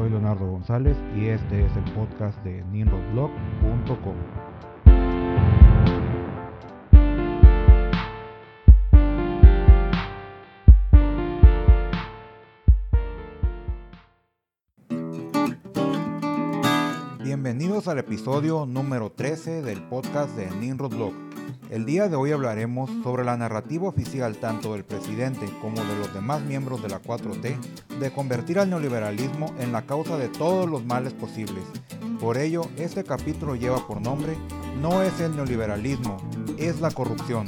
soy Leonardo González y este es el podcast de ninrodblog.com. Bienvenidos al episodio número 13 del podcast de Ninrod Blog. El día de hoy hablaremos sobre la narrativa oficial tanto del presidente como de los demás miembros de la 4T de convertir al neoliberalismo en la causa de todos los males posibles. Por ello, este capítulo lleva por nombre No es el neoliberalismo, es la corrupción.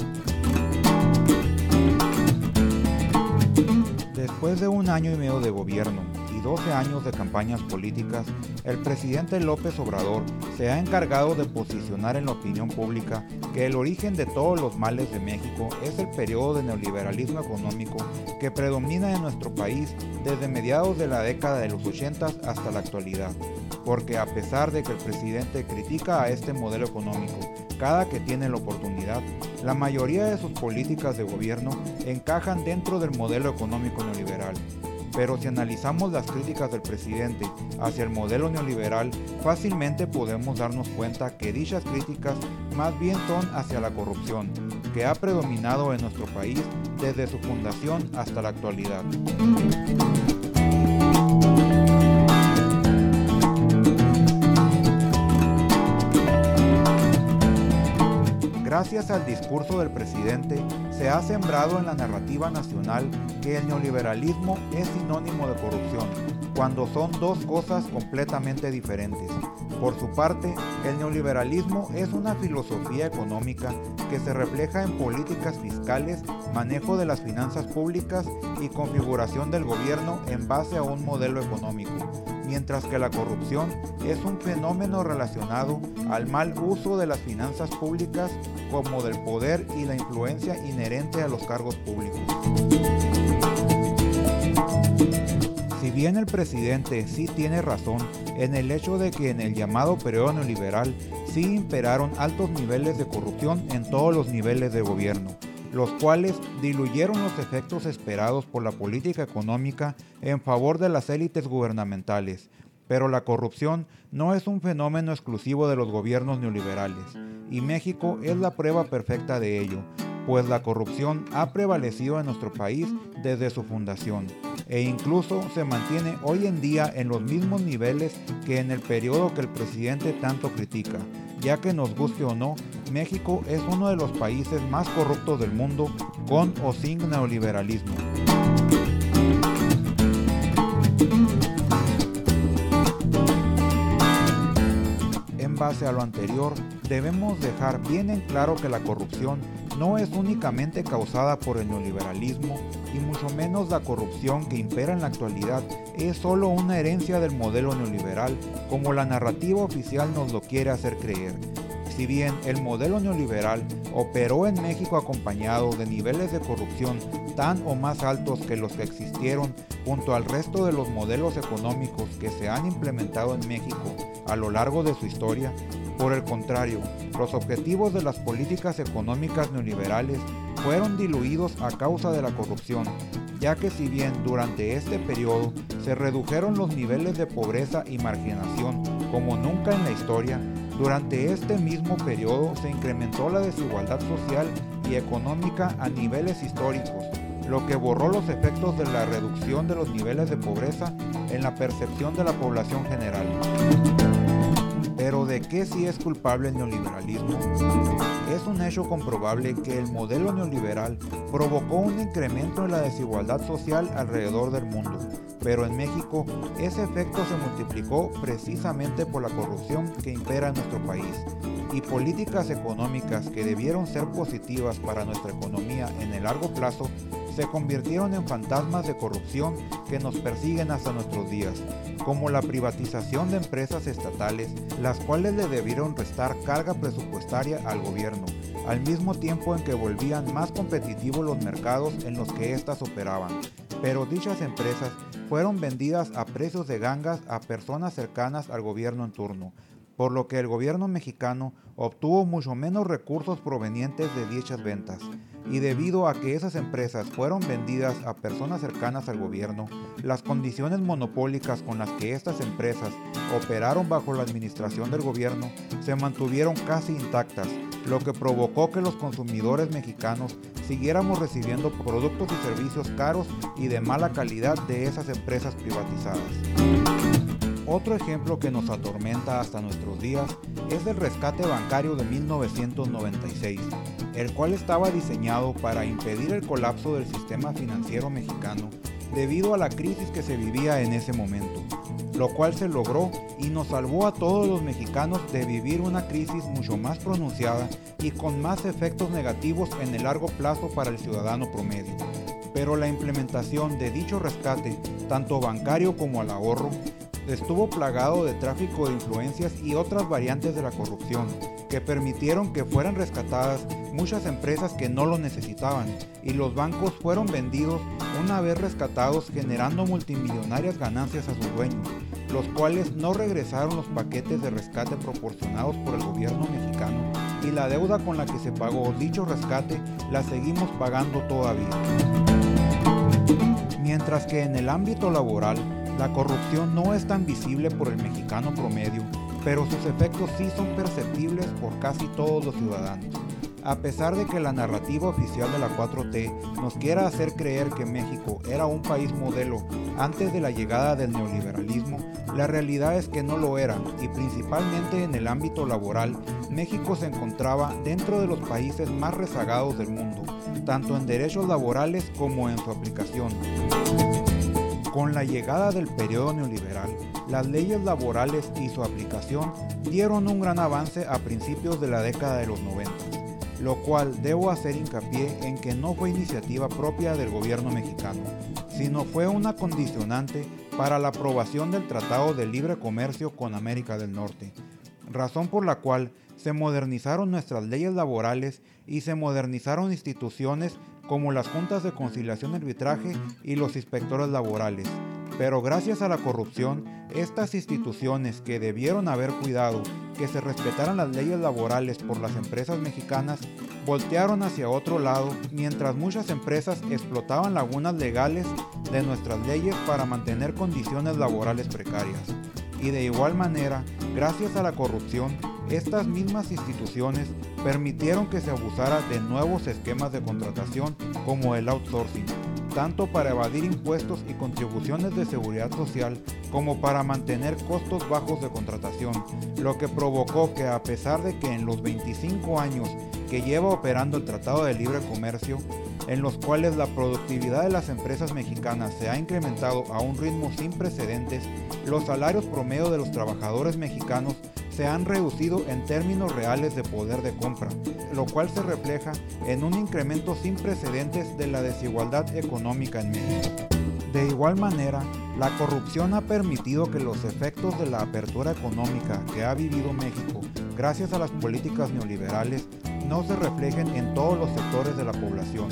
Después de un año y medio de gobierno, 12 años de campañas políticas, el presidente López Obrador se ha encargado de posicionar en la opinión pública que el origen de todos los males de México es el periodo de neoliberalismo económico que predomina en nuestro país desde mediados de la década de los 80 hasta la actualidad. Porque a pesar de que el presidente critica a este modelo económico cada que tiene la oportunidad, la mayoría de sus políticas de gobierno encajan dentro del modelo económico neoliberal pero si analizamos las críticas del presidente hacia el modelo neoliberal, fácilmente podemos darnos cuenta que dichas críticas más bien son hacia la corrupción, que ha predominado en nuestro país desde su fundación hasta la actualidad. Gracias al discurso del presidente, se ha sembrado en la narrativa nacional que el neoliberalismo es sinónimo de corrupción, cuando son dos cosas completamente diferentes. Por su parte, el neoliberalismo es una filosofía económica que se refleja en políticas fiscales, manejo de las finanzas públicas y configuración del gobierno en base a un modelo económico mientras que la corrupción es un fenómeno relacionado al mal uso de las finanzas públicas como del poder y la influencia inherente a los cargos públicos. Si bien el presidente sí tiene razón en el hecho de que en el llamado periodo neoliberal sí imperaron altos niveles de corrupción en todos los niveles de gobierno, los cuales diluyeron los efectos esperados por la política económica en favor de las élites gubernamentales. Pero la corrupción no es un fenómeno exclusivo de los gobiernos neoliberales, y México es la prueba perfecta de ello, pues la corrupción ha prevalecido en nuestro país desde su fundación, e incluso se mantiene hoy en día en los mismos niveles que en el periodo que el presidente tanto critica, ya que nos guste o no, México es uno de los países más corruptos del mundo con o sin neoliberalismo. En base a lo anterior, debemos dejar bien en claro que la corrupción no es únicamente causada por el neoliberalismo y mucho menos la corrupción que impera en la actualidad es solo una herencia del modelo neoliberal como la narrativa oficial nos lo quiere hacer creer. Si bien el modelo neoliberal operó en México acompañado de niveles de corrupción tan o más altos que los que existieron junto al resto de los modelos económicos que se han implementado en México a lo largo de su historia, por el contrario, los objetivos de las políticas económicas neoliberales fueron diluidos a causa de la corrupción, ya que si bien durante este periodo se redujeron los niveles de pobreza y marginación como nunca en la historia, durante este mismo periodo se incrementó la desigualdad social y económica a niveles históricos, lo que borró los efectos de la reducción de los niveles de pobreza en la percepción de la población general. Pero ¿de qué si es culpable el neoliberalismo? Es un hecho comprobable que el modelo neoliberal provocó un incremento en la desigualdad social alrededor del mundo, pero en México ese efecto se multiplicó precisamente por la corrupción que impera en nuestro país y políticas económicas que debieron ser positivas para nuestra economía en el largo plazo se convirtieron en fantasmas de corrupción que nos persiguen hasta nuestros días, como la privatización de empresas estatales, las cuales le debieron restar carga presupuestaria al gobierno, al mismo tiempo en que volvían más competitivos los mercados en los que éstas operaban. Pero dichas empresas fueron vendidas a precios de gangas a personas cercanas al gobierno en turno, por lo que el gobierno mexicano obtuvo mucho menos recursos provenientes de dichas ventas. Y debido a que esas empresas fueron vendidas a personas cercanas al gobierno, las condiciones monopólicas con las que estas empresas operaron bajo la administración del gobierno se mantuvieron casi intactas, lo que provocó que los consumidores mexicanos siguiéramos recibiendo productos y servicios caros y de mala calidad de esas empresas privatizadas. Otro ejemplo que nos atormenta hasta nuestros días es el rescate bancario de 1996, el cual estaba diseñado para impedir el colapso del sistema financiero mexicano debido a la crisis que se vivía en ese momento, lo cual se logró y nos salvó a todos los mexicanos de vivir una crisis mucho más pronunciada y con más efectos negativos en el largo plazo para el ciudadano promedio. Pero la implementación de dicho rescate, tanto bancario como al ahorro, estuvo plagado de tráfico de influencias y otras variantes de la corrupción, que permitieron que fueran rescatadas muchas empresas que no lo necesitaban y los bancos fueron vendidos una vez rescatados generando multimillonarias ganancias a sus dueños, los cuales no regresaron los paquetes de rescate proporcionados por el gobierno mexicano y la deuda con la que se pagó dicho rescate la seguimos pagando todavía. Mientras que en el ámbito laboral, la corrupción no es tan visible por el mexicano promedio, pero sus efectos sí son perceptibles por casi todos los ciudadanos. A pesar de que la narrativa oficial de la 4T nos quiera hacer creer que México era un país modelo antes de la llegada del neoliberalismo, la realidad es que no lo era y principalmente en el ámbito laboral, México se encontraba dentro de los países más rezagados del mundo, tanto en derechos laborales como en su aplicación. Con la llegada del periodo neoliberal, las leyes laborales y su aplicación dieron un gran avance a principios de la década de los 90, lo cual debo hacer hincapié en que no fue iniciativa propia del gobierno mexicano, sino fue una condicionante para la aprobación del Tratado de Libre Comercio con América del Norte, razón por la cual se modernizaron nuestras leyes laborales y se modernizaron instituciones como las juntas de conciliación arbitraje y los inspectores laborales. Pero gracias a la corrupción, estas instituciones que debieron haber cuidado que se respetaran las leyes laborales por las empresas mexicanas, voltearon hacia otro lado mientras muchas empresas explotaban lagunas legales de nuestras leyes para mantener condiciones laborales precarias. Y de igual manera, gracias a la corrupción, estas mismas instituciones permitieron que se abusara de nuevos esquemas de contratación como el outsourcing, tanto para evadir impuestos y contribuciones de seguridad social como para mantener costos bajos de contratación, lo que provocó que a pesar de que en los 25 años que lleva operando el Tratado de Libre Comercio, en los cuales la productividad de las empresas mexicanas se ha incrementado a un ritmo sin precedentes, los salarios promedio de los trabajadores mexicanos se han reducido en términos reales de poder de compra, lo cual se refleja en un incremento sin precedentes de la desigualdad económica en México. De igual manera, la corrupción ha permitido que los efectos de la apertura económica que ha vivido México gracias a las políticas neoliberales no se reflejen en todos los sectores de la población,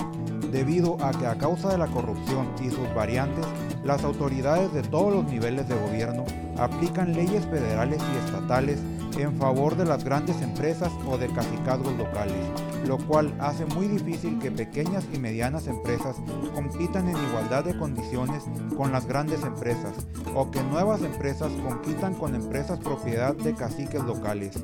debido a que a causa de la corrupción y sus variantes, las autoridades de todos los niveles de gobierno aplican leyes federales y estatales en favor de las grandes empresas o de cacicazgos locales, lo cual hace muy difícil que pequeñas y medianas empresas compitan en igualdad de condiciones con las grandes empresas o que nuevas empresas compitan con empresas propiedad de caciques locales,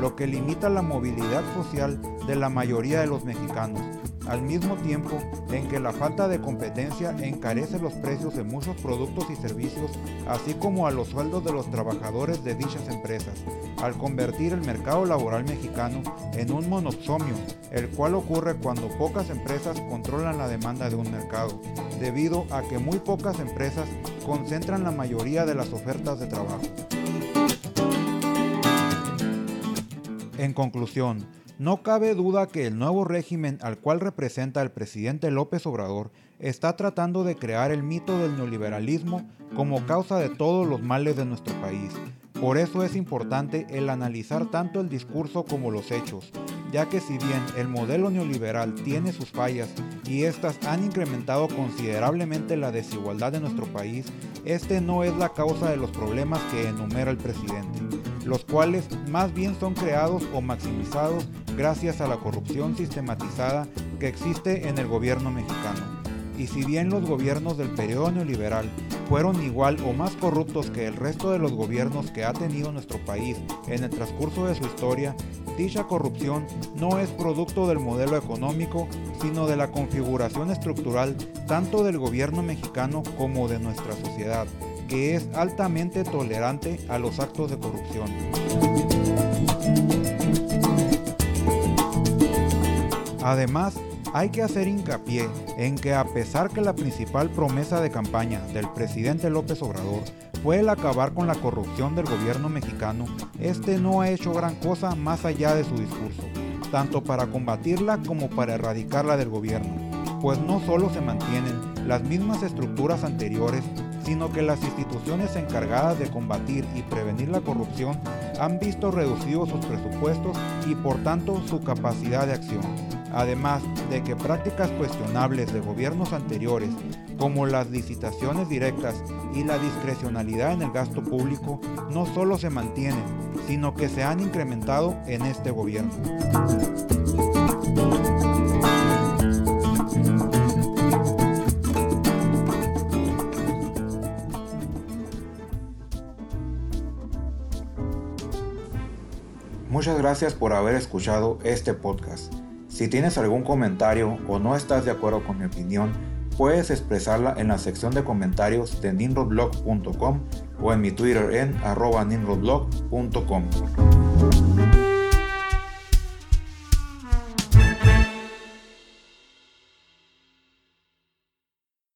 lo que limita la movilidad social de la mayoría de los mexicanos al mismo tiempo en que la falta de competencia encarece los precios de muchos productos y servicios, así como a los sueldos de los trabajadores de dichas empresas, al convertir el mercado laboral mexicano en un monopsomio, el cual ocurre cuando pocas empresas controlan la demanda de un mercado, debido a que muy pocas empresas concentran la mayoría de las ofertas de trabajo. En conclusión, no cabe duda que el nuevo régimen al cual representa el presidente López Obrador está tratando de crear el mito del neoliberalismo como causa de todos los males de nuestro país. Por eso es importante el analizar tanto el discurso como los hechos, ya que si bien el modelo neoliberal tiene sus fallas y estas han incrementado considerablemente la desigualdad de nuestro país, este no es la causa de los problemas que enumera el presidente, los cuales más bien son creados o maximizados gracias a la corrupción sistematizada que existe en el gobierno mexicano. Y si bien los gobiernos del periodo neoliberal fueron igual o más corruptos que el resto de los gobiernos que ha tenido nuestro país en el transcurso de su historia, dicha corrupción no es producto del modelo económico, sino de la configuración estructural tanto del gobierno mexicano como de nuestra sociedad, que es altamente tolerante a los actos de corrupción. Además, hay que hacer hincapié en que a pesar que la principal promesa de campaña del presidente López Obrador fue el acabar con la corrupción del gobierno mexicano, este no ha hecho gran cosa más allá de su discurso, tanto para combatirla como para erradicarla del gobierno, pues no solo se mantienen las mismas estructuras anteriores, sino que las instituciones encargadas de combatir y prevenir la corrupción han visto reducidos sus presupuestos y por tanto su capacidad de acción además de que prácticas cuestionables de gobiernos anteriores, como las licitaciones directas y la discrecionalidad en el gasto público, no solo se mantienen, sino que se han incrementado en este gobierno. Muchas gracias por haber escuchado este podcast. Si tienes algún comentario o no estás de acuerdo con mi opinión, puedes expresarla en la sección de comentarios de ninrodblog.com o en mi Twitter en arroba ninrodblog.com.